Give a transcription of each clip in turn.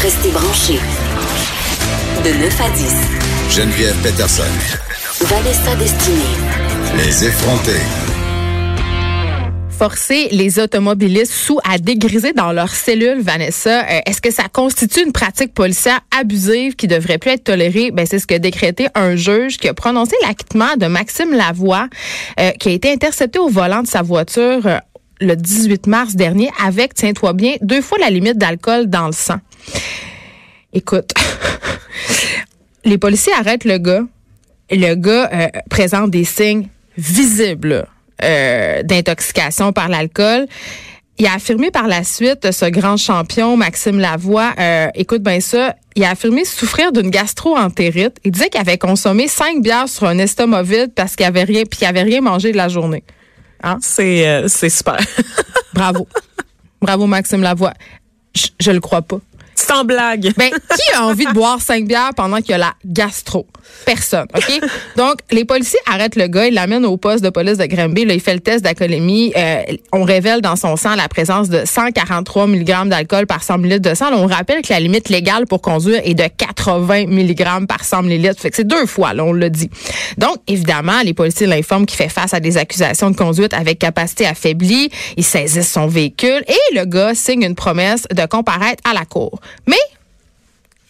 Restez branchés. De 9 à 10, Geneviève Peterson. Vanessa Destinée. Les effrontés. Forcer les automobilistes sous à dégriser dans leurs cellules, Vanessa, euh, est-ce que ça constitue une pratique policière abusive qui devrait plus être tolérée? Ben, c'est ce que décrété un juge qui a prononcé l'acquittement de Maxime Lavoie, euh, qui a été intercepté au volant de sa voiture euh, le 18 mars dernier avec, tiens-toi bien, deux fois la limite d'alcool dans le sang. Écoute, les policiers arrêtent le gars. Le gars euh, présente des signes visibles euh, d'intoxication par l'alcool. Il a affirmé par la suite, ce grand champion, Maxime Lavoie, euh, écoute bien ça, il a affirmé souffrir d'une gastro-entérite. Il disait qu'il avait consommé cinq bières sur un estomac vide parce qu'il avait rien, rien mangé de la journée. Hein? C'est euh, c'est super. Bravo. Bravo, Maxime Lavoie. Je, je le crois pas. C'est en blague. Ben, qui a envie de boire cinq bières pendant qu'il y a la gastro? Personne, OK? Donc, les policiers arrêtent le gars, ils l'amènent au poste de police de Granby. Là, il fait le test d'alcoolémie. Euh, on révèle dans son sang la présence de 143 mg d'alcool par 100 ml de sang. Là, on rappelle que la limite légale pour conduire est de 80 mg par 100 ml. Fait que c'est deux fois, là, on l'a dit. Donc, évidemment, les policiers l'informent qu'il fait face à des accusations de conduite avec capacité affaiblie. Ils saisissent son véhicule et le gars signe une promesse de comparaître à la cour. Mais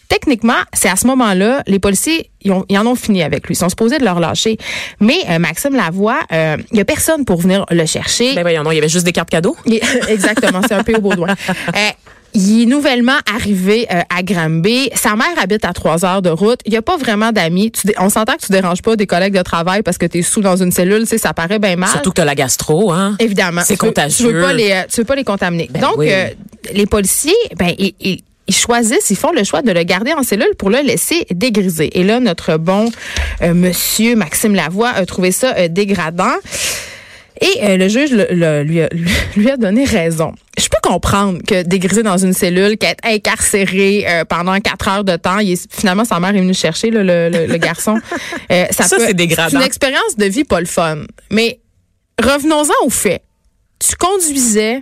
techniquement, c'est à ce moment-là, les policiers, ils, ont- ils en ont fini avec lui. Ils sont supposés de le relâcher. Mais euh, Maxime Lavoie, euh, il y a personne pour venir le chercher. Ben voyons, non, il y avait juste des cartes cadeaux. Exactement, c'est un peu au Baudouin. Euh, il est nouvellement arrivé euh, à Granby. Sa mère habite à trois heures de route. Il n'y a pas vraiment d'amis. Tu On s'entend que tu déranges pas des collègues de travail parce que tu es sous dans une cellule. Tu sais, ça paraît bien mal. Surtout que t'as la gastro, hein. Évidemment. C'est Tu veux- contagieux. Tu veux pas les, tu veux pas les contaminer. Ben Donc, oui. euh, les policiers, ben, ils, ils- ils choisissent, ils font le choix de le garder en cellule pour le laisser dégriser. Et là, notre bon euh, monsieur Maxime Lavoie a trouvé ça euh, dégradant. Et euh, le juge le- le- lui, a, lui a donné raison. Je peux comprendre que dégriser dans une cellule, qu'être incarcéré euh, pendant quatre heures de temps, il est- finalement sa mère est venue chercher, là, le, le- le garçon. Euh, Ça, peut- c'est dégradant. C'est une expérience de vie pas le fun. Mais revenons-en au fait. Tu conduisais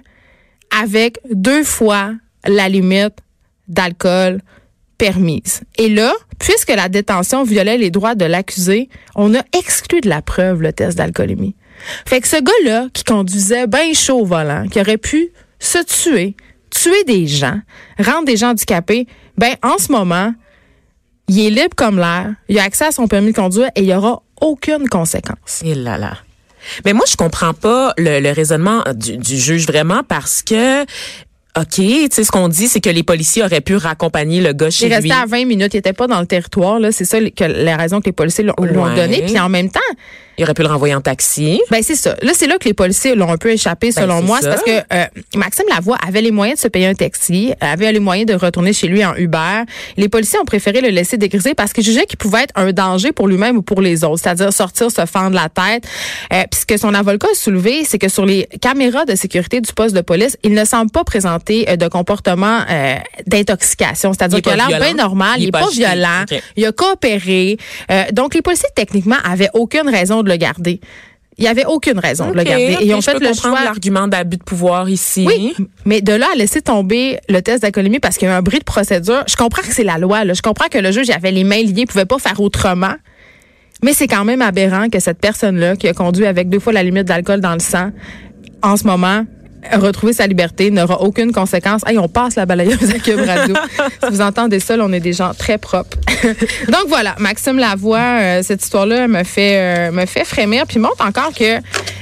avec deux fois la limite d'alcool permise. Et là, puisque la détention violait les droits de l'accusé, on a exclu de la preuve le test d'alcoolémie. Fait que ce gars-là qui conduisait bien chaud au volant, qui aurait pu se tuer, tuer des gens, rendre des gens handicapés, ben en ce moment, il est libre comme l'air, il a accès à son permis de conduire et il n'y aura aucune conséquence. Et là là. Mais moi, je comprends pas le, raisonnement du juge vraiment parce que, OK, tu sais, ce qu'on dit, c'est que les policiers auraient pu raccompagner le gars chez Il restait lui. à 20 minutes, il était pas dans le territoire, là. C'est ça que la raison que les policiers l'ont Ouais. donné. Puis en même temps, Il aurait pu le renvoyer en taxi. Ben c'est ça. Là, c'est là que les policiers l'ont un peu échappé, Ben, selon moi. C'est parce que euh, Maxime Lavoie avait les moyens de se payer un taxi, avait les moyens de retourner chez lui en Uber. Les policiers ont préféré le laisser dégriser parce qu'ils jugeaient qu'il pouvait être un danger pour lui-même ou pour les autres, c'est-à-dire sortir, se fendre la tête. Euh, puis ce que son avocat a soulevé, c'est que sur les caméras de sécurité du poste de police, il ne semble pas présenter euh, de comportement euh, d'intoxication. C'est-à-dire est qu'il a l'air bien normal, il est pas violent, il a coopéré. Euh, donc les policiers, techniquement, avaient aucune raison de le garder. Il n'y avait aucune raison de le garder. Et ils ont fait le choix. l'argument d'abus de pouvoir ici. Oui, mais de là à laisser tomber le test d'alcoolémie parce qu'il y a eu un bris de procédure, je comprends que c'est la loi. Là. Je comprends que le juge avait les mains liées, pouvait pas faire autrement. Mais c'est quand même aberrant que cette personne-là, qui a conduit avec deux fois la limite d'alcool dans le sang, en ce moment, a retrouvé sa liberté, n'aura aucune conséquence. Hey, on passe la balayeuse à Cube Radio. si vous entendez ça, là, on est des gens très propres. Donc voilà, Maxime Lavoie, euh, cette histoire-là me fait euh, me fait frémir, puis montre encore que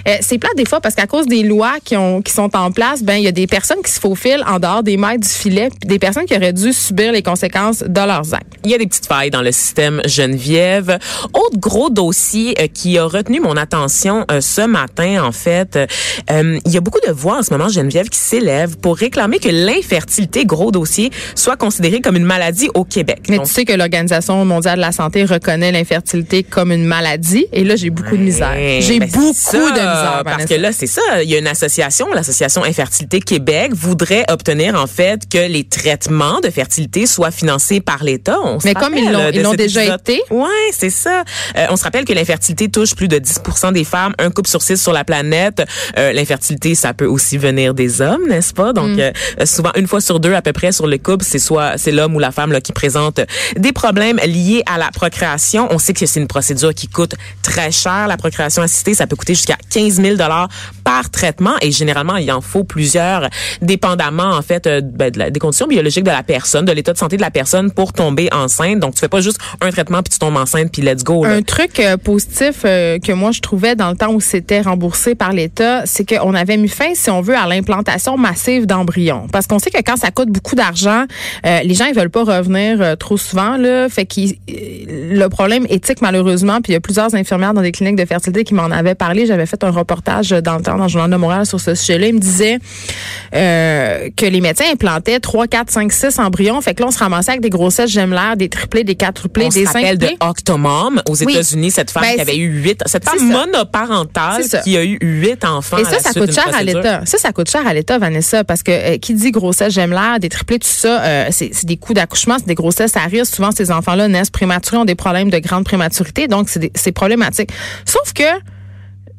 euh, c'est plat des fois parce qu'à cause des lois qui ont qui sont en place, ben il y a des personnes qui se faufilent en dehors des mailles du filet, puis des personnes qui auraient dû subir les conséquences de leurs actes. Il y a des petites failles dans le système Geneviève. Autre gros dossier euh, qui a retenu mon attention ce matin, en fait, il y a beaucoup de voix en ce ce moment, Geneviève, qui s'élèvent pour réclamer que l'infertilité, gros dossier, soit considérée comme une maladie au Québec. Mais Donc, tu sais que l'Organisation mondiale de la santé reconnaît l'infertilité comme une maladie. Et là, j'ai beaucoup de misère. J'ai Ben, beaucoup ça, de misère. Parce Vanessa. que là, c'est ça. Il y a une association, l'association Infertilité Québec, voudrait obtenir en fait que les traitements de fertilité soient financés par l'État. Mais comme ils l'ont- ils l'ont déjà épisode. été. Ouais, c'est ça. Euh, on se rappelle que l'infertilité touche plus de 10% des femmes, un couple sur six sur la planète. Euh, l'infertilité, ça peut aussi venir des hommes, n'est-ce pas? Donc Mm. euh, souvent une fois sur deux à peu près sur le couple, c'est soit c'est l'homme ou la femme là, qui présente des problèmes liés à la procréation. On sait que c'est une procédure qui coûte très cher. La procréation assistée, ça peut coûter jusqu'à 15 000 dollars par traitement et généralement il en faut plusieurs, dépendamment en fait euh, ben, des conditions biologiques de la personne, de l'état de santé de la personne pour tomber enceinte. Donc tu fais pas juste un traitement puis tu tombes enceinte puis let's go. là. Un truc euh, positif euh, que moi je trouvais dans le temps où c'était remboursé par l'État, c'est qu'on avait mis fin, si on veut, à l'implantation massive d'embryons. Parce qu'on sait que quand ça coûte beaucoup d'argent, les gens ils veulent pas revenir trop souvent là. Fait que le problème éthique malheureusement, puis il y a plusieurs infirmières dans des cliniques de fertilité qui m'en avaient parlé. J'avais fait un reportage dans le temps dans le journal de Montréal sur ce sujet-là. Ils me disaient euh, que les médecins implantaient 3, 4, 5, 6 embryons. Fait que là on se ramassait avec des grossesses gemelaires, des triplés, des quadruplés, on des se rappelle de. Octomom aux Oui. États-Unis, cette femme Ben, qui avait eu huit, cette c'est femme monoparentale qui a eu huit enfants. Et à ça, la ça suite coûte cher à l'État. Ça, ça coûte cher à l'État, Vanessa, parce que euh, qui dit grossesse gemelaire, des triplés, tout ça, euh, c'est des coûts d'accouchement, c'est des grossesses à risque. Souvent, ces enfants-là naissent prématurés, ont des problèmes de grande prématurité, donc c'est problématique. Sauf que,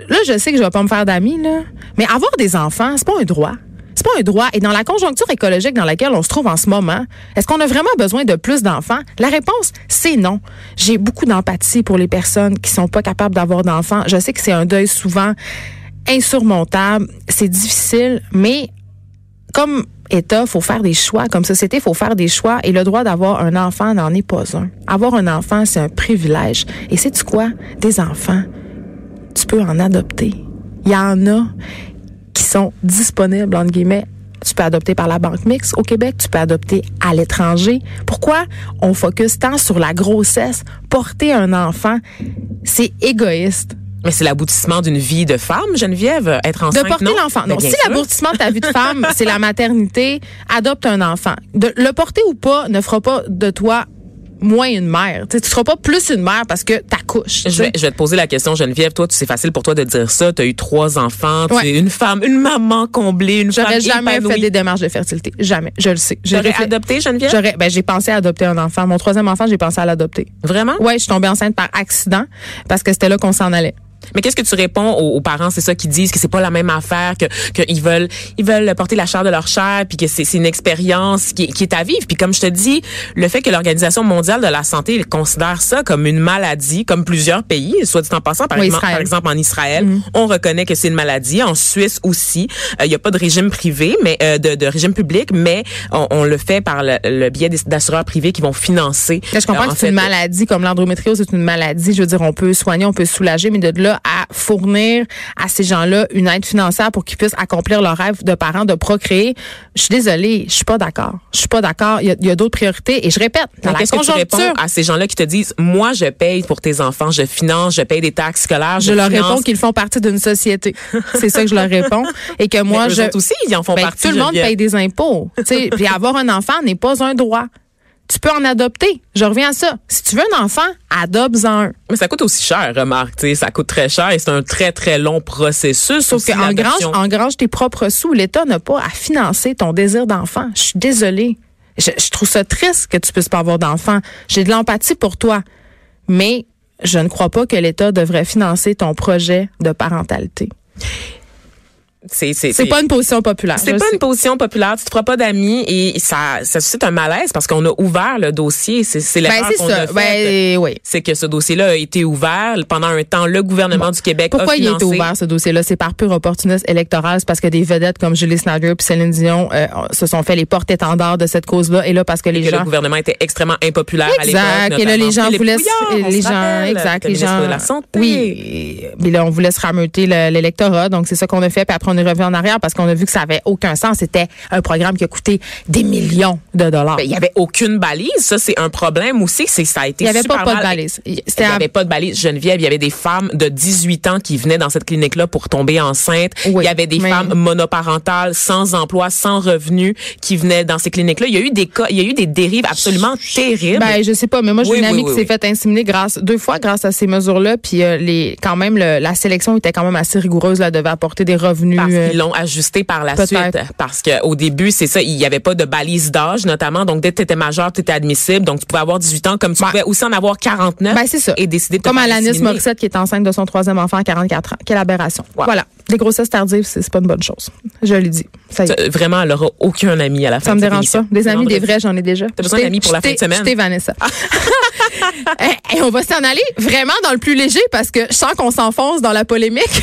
là, je sais que je vais pas me faire d'amis, là, mais avoir des enfants, c'est pas un droit. C'est pas un droit. Et dans la conjoncture écologique dans laquelle on se trouve en ce moment, est-ce qu'on a vraiment besoin de plus d'enfants? La réponse, c'est non. J'ai beaucoup d'empathie pour les personnes qui sont pas capables d'avoir d'enfants. Je sais que c'est un deuil souvent insurmontable, c'est difficile, mais comme État, faut faire des choix. Comme société, faut faire des choix. Et le droit d'avoir un enfant n'en est pas un. Avoir un enfant, c'est un privilège. Et sais-tu quoi? Des enfants, tu peux en adopter. Il y en a qui sont disponibles, entre guillemets. Tu peux adopter par la Banque Mixte au Québec, tu peux adopter à l'étranger. Pourquoi on focus tant sur la grossesse? Porter un enfant, c'est égoïste. Mais c'est l'aboutissement d'une vie de femme, Geneviève, être De enceinte, porter non? l'enfant. Non, si l'aboutissement de ta vie de femme, c'est la maternité, adopte un enfant. De, le porter ou pas ne fera pas de toi moins une mère. Tu tu seras pas plus une mère parce que t'accouches. Je vais, je vais te poser la question, Geneviève. Toi, c'est facile pour toi de dire ça. Tu as eu trois enfants. Tu Ouais. es une femme, une maman comblée, une femme J'aurais jamais épanouie. fait des démarches de fertilité. Jamais. Je le sais. J'aurais adopté, Geneviève? J'aurais, ben, j'ai pensé à adopter un enfant. Mon troisième enfant, j'ai pensé à l'adopter. Vraiment? Ouais, je suis tombée enceinte par accident parce que c'était là qu'on s'en allait. Mais qu'est-ce que tu réponds aux, aux parents, c'est ça qui disent que c'est pas la même affaire, que qu'ils veulent ils veulent porter la chair de leur chair, puis que c'est une expérience qui, qui est à vivre. Puis comme je te dis, le fait que l'Organisation mondiale de la santé considère ça comme une maladie, comme plusieurs pays, soit dit en passant, par, Oui, exemple, Israël. par exemple en Israël, on reconnaît que c'est une maladie. En Suisse aussi, Euh, il y a pas de régime privé, mais euh, de, de régime public, mais on, on le fait par le, le biais d'assureurs privés qui vont financer. Là, je comprends euh, que c'est une maladie comme l'endométriose, c'est une maladie. Je veux dire, on peut soigner, on peut soulager, mais de là fournir à ces gens-là une aide financière pour qu'ils puissent accomplir leur rêve de parents de procréer, je suis désolée, je suis pas d'accord. Je suis pas d'accord. Il y a, d'autres priorités. Et je répète, dans la qu'est-ce que tu réponds à ces gens-là qui te disent, moi, je paye pour tes enfants, je finance, je paye des taxes scolaires, je, je leur finance. réponds qu'ils font partie d'une société. c'est ça que je leur réponds. Et que moi, Mais eux je. aussi, ils en font Ben, partie. tout le monde paye des impôts. Puis avoir un enfant n'est pas un droit. Tu peux en adopter. Je reviens à ça. Si tu veux un enfant, adopte-en un. Mais ça coûte aussi cher, remarque. Ça coûte très cher et c'est un très, très long processus. Sauf aussi, qu'en grange, tes propres sous. L'État n'a pas à financer ton désir d'enfant. Je suis désolée. Je, je trouve ça triste que tu puisses pas avoir d'enfant. J'ai de l'empathie pour toi. Mais je ne crois pas que l'État devrait financer ton projet de parentalité. C'est pas une position populaire. C'est pas sais. une position populaire, tu te feras pas d'amis et ça, ça suscite un malaise parce qu'on a ouvert le dossier. C'est c'est Ben, qu'on a. Ben, oui. C'est que ce dossier-là a été ouvert pendant un temps. Le gouvernement du Québec Pourquoi a il a été ouvert ce dossier-là? C'est par pur opportunisme électoral, c'est parce que des vedettes comme Julie Snyder et Céline Dion euh, se sont fait les porte-étendards de cette cause-là, et là parce que les que gens le gouvernement était extrêmement impopulaire à l'époque. Exact. Et là, les gens voulaient, les gens, rappelle, exact, les gens, de la santé. oui. Mais là, on voulait se rameuter le- l'électorat, donc c'est ça qu'on a fait. Puis après, on est revenu en arrière parce qu'on a vu que ça avait aucun sens. C'était un programme qui a coûté des millions de dollars. Ben, il y avait aucune balise. Ça, c'est un problème aussi. C'est ça a été il y avait super pas, pas de balise. Il n'y avait pas de balise. Geneviève, il y avait des femmes de 18 ans qui venaient dans cette clinique-là pour tomber enceinte. Oui, il y avait des mais- femmes monoparentales, sans emploi, sans revenus, qui venaient dans ces cliniques-là. Il y a eu des cas, il y a eu des dérives absolument terribles. Ben, je sais pas, mais moi, j'ai Oui, une amie oui, qui s'est oui. fait inséminer grâce, deux fois grâce à ces mesures-là. Puis, euh, les, quand même, le- la sélection était quand même assez rigoureuse, là, devait apporter des revenus. Parce qu'ils l'ont ajusté par la suite. Parce qu'au début, c'est ça, il n'y avait pas de balise d'âge, notamment. Donc, dès que tu étais majeur, tu étais admissible. Donc, tu pouvais avoir 18 ans, comme tu pouvais aussi en avoir 49. Ben, c'est ça. Et décider de te Comme Alanis. Morissette qui est enceinte de son troisième enfant à 44 ans. Quelle aberration. Wow. Voilà. Des grossesses tardives, c'est pas une bonne chose. Je le dis. Ça y est. Ça, Vraiment, elle aura aucun ami à la fin Ça me dérange pas. Des amis, des vrais, j'en ai déjà. T'as besoin d'amis pour la fin de semaine? Je t'ai, Vanessa. Et on va s'en aller vraiment dans le plus léger parce que je sens qu'on s'enfonce dans la polémique.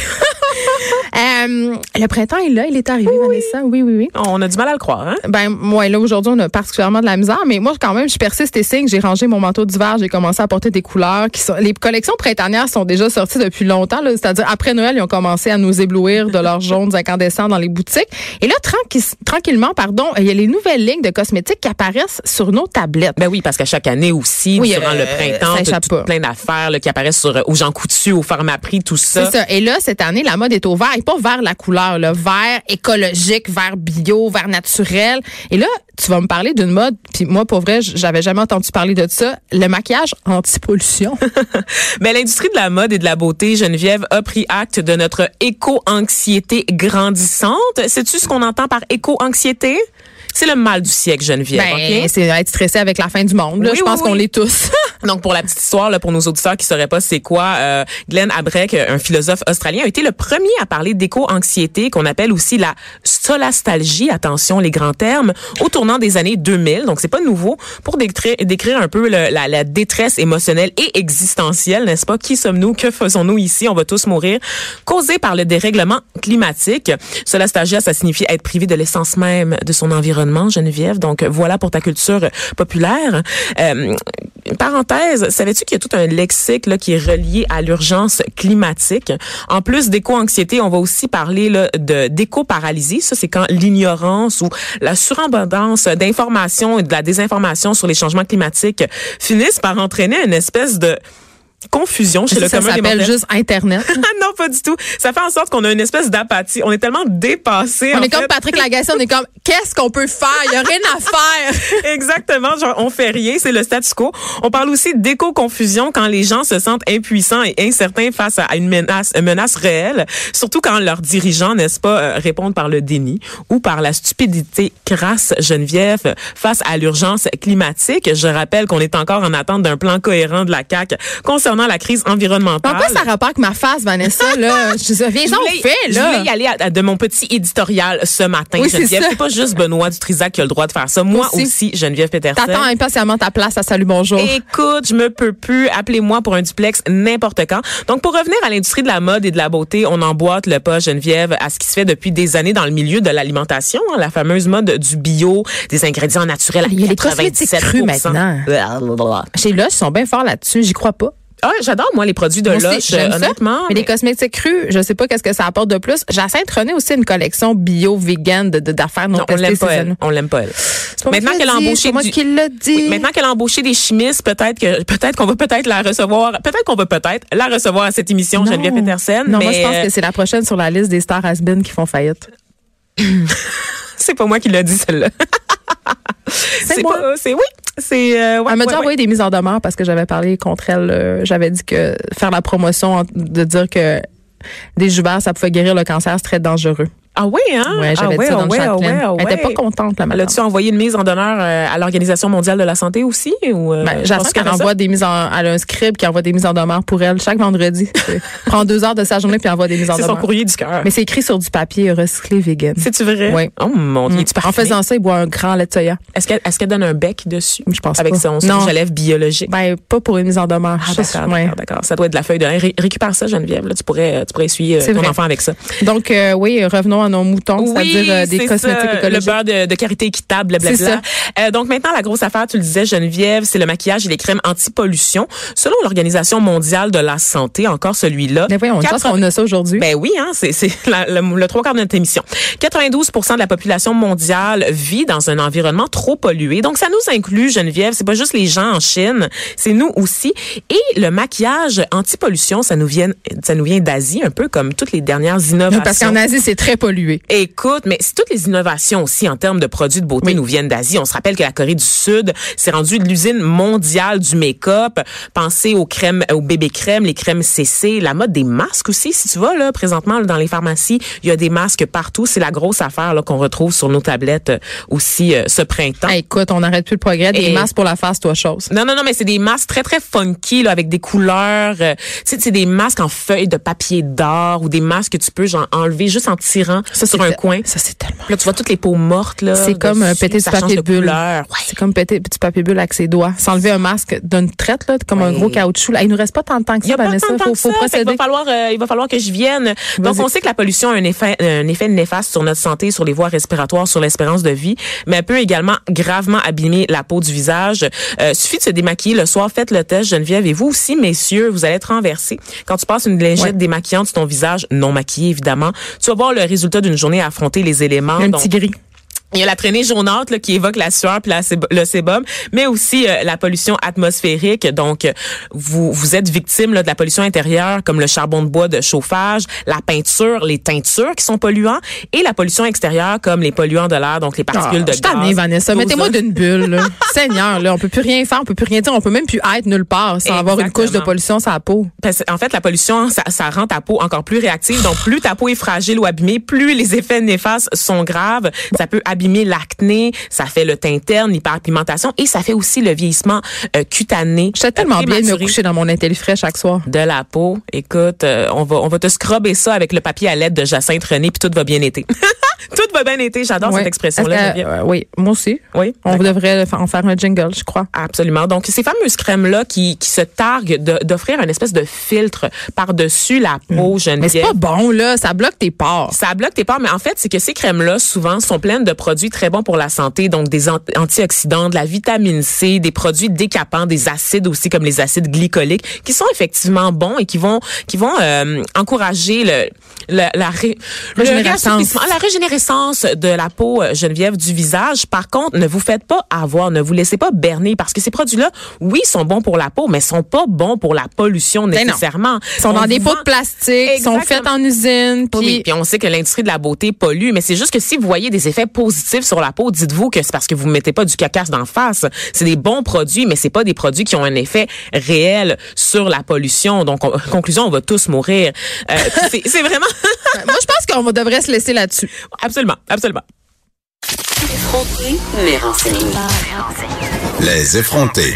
Euh, le printemps est là, il est arrivé, Vanessa. Oui, oui, oui. On a du mal à le croire, hein? Ben, moi, là, aujourd'hui, on a particulièrement de la misère, mais moi, quand même, je persiste et signe. J'ai rangé mon manteau d'hiver, j'ai commencé à porter des couleurs qui sont, les collections printanières sont déjà sorties depuis longtemps. C'est-à-dire, après Noël, ils ont commencé à nous éblouir de leurs jaunes incandescents dans les boutiques. Et là, tranquille- tranquillement, pardon, il y a les nouvelles lignes de cosmétiques qui apparaissent sur nos tablettes. Ben oui, parce qu'à chaque année aussi, Oui, durant euh, le printemps, t'as échappe tout plein d'affaires qui apparaissent sur euh, aux Jean Coutu, au Pharmaprix, tout ça. C'est ça. Et là, cette année, la mode est au vert. Et pas vers la couleur, là. Vert écologique, vert bio, vert naturel. Et là, tu vas me parler d'une mode. Puis moi, pour vrai, j'avais jamais entendu parler de ça. Le maquillage anti-pollution. Mais l'industrie de la mode et de la beauté, Geneviève, a pris acte de notre éco-anxiété grandissante. Sais-tu ce qu'on entend par éco-anxiété? C'est le mal du siècle, Geneviève. Ben, OK? c'est être stressé avec la fin du monde. Là. Oui, je pense oui, qu'on oui. l'est tous. Donc, pour la petite histoire, là, pour nos auditeurs qui sauraient pas c'est quoi, euh, Glenn Abrek, un philosophe australien, a été le premier à parler d'éco-anxiété, qu'on appelle aussi la solastalgie, attention les grands termes, au tournant des années 2000. Donc, c'est pas nouveau pour décrire, un peu la détresse émotionnelle et existentielle, n'est-ce pas? Qui sommes-nous? Que faisons-nous ici? On va tous mourir. Causée par le dérèglement climatique. Solastalgia, ça signifie être privé de l'essence même de son environnement, Geneviève. Donc, voilà pour ta culture populaire. Euh, parenthèse, savais-tu qu'il y a tout un lexique là, qui est relié à l'urgence climatique? En plus d'éco-anxiété, on va aussi parler là, de d'éco-paralysie. C'est quand l'ignorance ou la surabondance d'informations et de la désinformation sur les changements climatiques finissent par entraîner une espèce de confusion chez le ça commun des s'appelle mortels. juste Internet. Ah non, pas du tout. Ça fait en sorte qu'on a une espèce d'apathie. On est tellement dépassé. on en est comme. Patrick Lagacé, on est comme, qu'est-ce qu'on peut faire? Il y a rien à faire. Exactement, genre on fait rien, c'est le statu quo. On parle aussi d'éco-confusion quand les gens se sentent impuissants et incertains face à une menace, une menace réelle, surtout quand leurs dirigeants, n'est-ce pas, euh, répondent par le déni ou par la stupidité crasse Geneviève face à l'urgence climatique. Je rappelle qu'on est encore en attente d'un plan cohérent de la CAC concernant la crise environnementale. En quoi ça rapporte ma face, Vanessa, là? Je viens Je voulais- fait, Je là. voulais y aller à- à de mon petit éditorial ce matin, Oui, Geneviève. C'est pas juste Benoît Dutrisac qui a le droit de faire ça. Moi Aussi. aussi, Geneviève Peterson. T'attends impatiemment ta place à Salut Bonjour. Écoute, je me peux plus. Appelez-moi pour un duplex n'importe quand. Donc, pour revenir à l'industrie de la mode et de la beauté, on emboîte le pas, Geneviève, à ce qui se fait depuis des années dans le milieu de l'alimentation, hein, la fameuse mode du bio, des ingrédients naturels à Il y a les cosmétiques 97%. crus maintenant. Chez Lush, ils sont bien forts là-dessus. J'y crois pas. Ah, j'adore, moi, les produits de Lush, euh, honnêtement. Mais les cosmétiques crus, je sais pas qu'est-ce que ça apporte de plus. Jacinthe René aussi une collection bio, vegan de- d'affaires non, Non, on l'aime pas, elle. On l'aime pas, elle. Maintenant qu'elle a embauché moi du- qui l'a dit. Oui, maintenant qu'elle a embauché des chimistes, peut-être que peut-être qu'on va peut-être la recevoir, peut-être qu'on va peut-être la recevoir à cette émission, Non. Geneviève Peterson. Non, mais moi, je pense euh, que c'est la prochaine sur la liste des stars has qui font faillite. c'est pas moi qui l'a dit celle-là. C'est moi. c'est oui, c'est euh, ouais, Elle m'a déjà ouais. envoyé des mises en demeure parce que j'avais parlé contre elle. euh, j'avais dit que faire la promotion, de dire que des juvères, ça pouvait guérir le cancer, c'est très dangereux. Ah oui, hein? Ouais, j'avais ah, dit ça dans ah, ouais, ah, Châtelaine. ouais, ah, Elle était ouais. pas contente, la madame. a-tu envoyé une mise en honneur euh, à l'Organisation mondiale de la santé aussi? Ou, euh, Ben, J'attends qu'elle envoie des mises en, elle a un script qui envoie des mises en demeure pour elle chaque vendredi. Prend deux heures de sa journée puis envoie des mises en C'est son demeure. courrier du cœur. Mais c'est écrit sur du papier recyclé vegan. C'est-tu vrai? Oui. Oh mon Dieu, Mm. En faisant ça, il boit un grand lait de soya. Est-ce qu'elle donne un bec dessus? Je pense Avec pas. son, son biologique. Ben, pas pour une mise en demeure. Ah, Ça, d'accord, ouais. d'accord. Ça doit être de la feuille de lin. Ré- récupère ça, Geneviève. Là, tu pourrais, tu pourrais essuyer euh, ton enfant avec ça. Donc, euh, oui, revenons nos moutons, c'est-à-dire euh, des cosmétiques ça, écologiques. Le beurre de, de karité équitable, blablabla. Euh, donc maintenant, la grosse affaire, tu le disais, Geneviève, c'est le maquillage et les crèmes anti-pollution. Selon l'Organisation mondiale de la santé, encore celui-là. Mais voyons, on pense 80 qu'on a ça aujourd'hui. Ben oui, hein, c'est le, le trois quarts de notre émission. 92% de la population mondiale vit dans un environnement trop pollué. Donc ça nous inclut, Geneviève, c'est pas juste les gens en Chine, c'est nous aussi. Et le maquillage anti-pollution, ça nous vient ça nous vient d'Asie, un peu comme toutes les dernières innovations. Parce qu'en Asie, c'est très pollué. Écoute, mais si toutes les innovations aussi en termes de produits de beauté Oui. nous viennent d'Asie, on se rappelle que la Corée du Sud s'est rendue l'usine mondiale du make-up. Pensez aux crèmes, aux bébés crèmes, les crèmes CC, la mode des masques aussi. Si tu vas là présentement là, dans les pharmacies, il y a des masques partout. C'est la grosse affaire là qu'on retrouve sur nos tablettes euh, aussi euh, ce printemps. Hey, écoute, on n'arrête plus le progrès. Des Et- masques pour la face, toi, chose. Non, non, non, mais c'est des masques très, très funky, là, avec des couleurs. euh, tu sais, c'est des masques en feuilles de papier d'or ou des masques que tu peux genre enlever juste en tirant sur c'est un te- coin. Ça, c'est tellement. Là, tu vois toutes les peaux mortes, là. C'est comme un dessus, du ça change papier de bulle. Ouais. C'est comme péter petit papier bulle avec ses doigts. S'enlever un masque d'une traite, là, comme un gros caoutchouc. Là, il nous reste pas tant de temps que Il ça, Vanessa. tant faut, faut ça, procéder. va falloir, euh, il va falloir que je vienne. Donc, on sait que la pollution a un effet, un effet néfaste sur notre santé, sur les voies respiratoires, sur l'espérance de vie, mais elle peut également gravement abîmer la peau du visage. Euh, suffit de se démaquiller le soir, faites le test, Geneviève, et vous aussi, messieurs, vous allez être renversés. Quand tu passes une lingette Ouais. démaquillante sur ton visage, non maquillé évidemment, tu vas voir le résultat d'une journée à affronter les éléments. Un Donc, petit gris. Il y a la traînée jaunâtre là, qui évoque la sueur puis la le sébum, mais aussi euh, la pollution atmosphérique. Donc, euh, vous vous êtes victime là, de la pollution intérieure, comme le charbon de bois de chauffage, la peinture, les teintures qui sont polluants, et la pollution extérieure, comme les polluants de l'air, donc les particules Ah, de je gaz. Vanessa. Mettez-moi d'une bulle, là. Seigneur, là. On peut plus rien faire, on peut plus rien dire, on peut même plus être nulle part sans avoir une couche de Exactement. pollution sur la peau. Parce en fait, la pollution, ça, ça rend ta peau encore plus réactive. Donc, plus ta peau est fragile ou abîmée, plus les effets néfastes sont graves. Ça peut abîmer l'acné, ça fait le teint terne, l'hyperpigmentation et ça fait aussi le vieillissement euh, cutané. J'étais tellement euh, bien de me coucher dans mon frais chaque soir. de la peau. Écoute, euh, on va on va te scrubber ça avec le papier à l'aide de Jacinthe René puis tout va bien été. va bien été. J'adore Ouais. cette expression-là. Geneviève. euh, oui, moi aussi. Oui. On devrait en faire un jingle, je crois. Absolument. Donc, ces fameuses crèmes-là qui, qui se targuent d'offrir un espèce de filtre par-dessus la peau, Mais Geneviève. c'est pas bon, là. Ça bloque tes pores. Ça bloque tes pores, mais en fait, c'est que ces crèmes-là, souvent, sont pleines de produits très bons pour la santé, donc des an- antioxydants, de la vitamine C, des produits décapants, des acides aussi, comme les acides glycoliques, qui sont effectivement bons et qui vont qui vont euh, encourager le, le- la ré- le Régénérescence. la régénérescence de la peau, euh, Geneviève, du visage. Par contre, ne vous faites pas avoir, ne vous laissez pas berner, parce que ces produits-là, oui, sont bons pour la peau, mais sont pas bons pour la pollution Ben nécessairement. Ils sont On dans des pots de plastique, ils sont faits en usine, oui, puis puis on sait que l'industrie de la beauté pollue, mais c'est juste que si vous voyez des effets positifs sur la peau, dites-vous que c'est parce que vous ne mettez pas du cacasse d'en face. C'est des bons produits, mais c'est pas des produits qui ont un effet réel sur la pollution. Donc, conclusion, on va tous mourir. Euh, c'est c'est vraiment... moi, je pense qu'on devrait se laisser là-dessus. absolument, absolument. Effronté, mais renseigné. Les effrontés.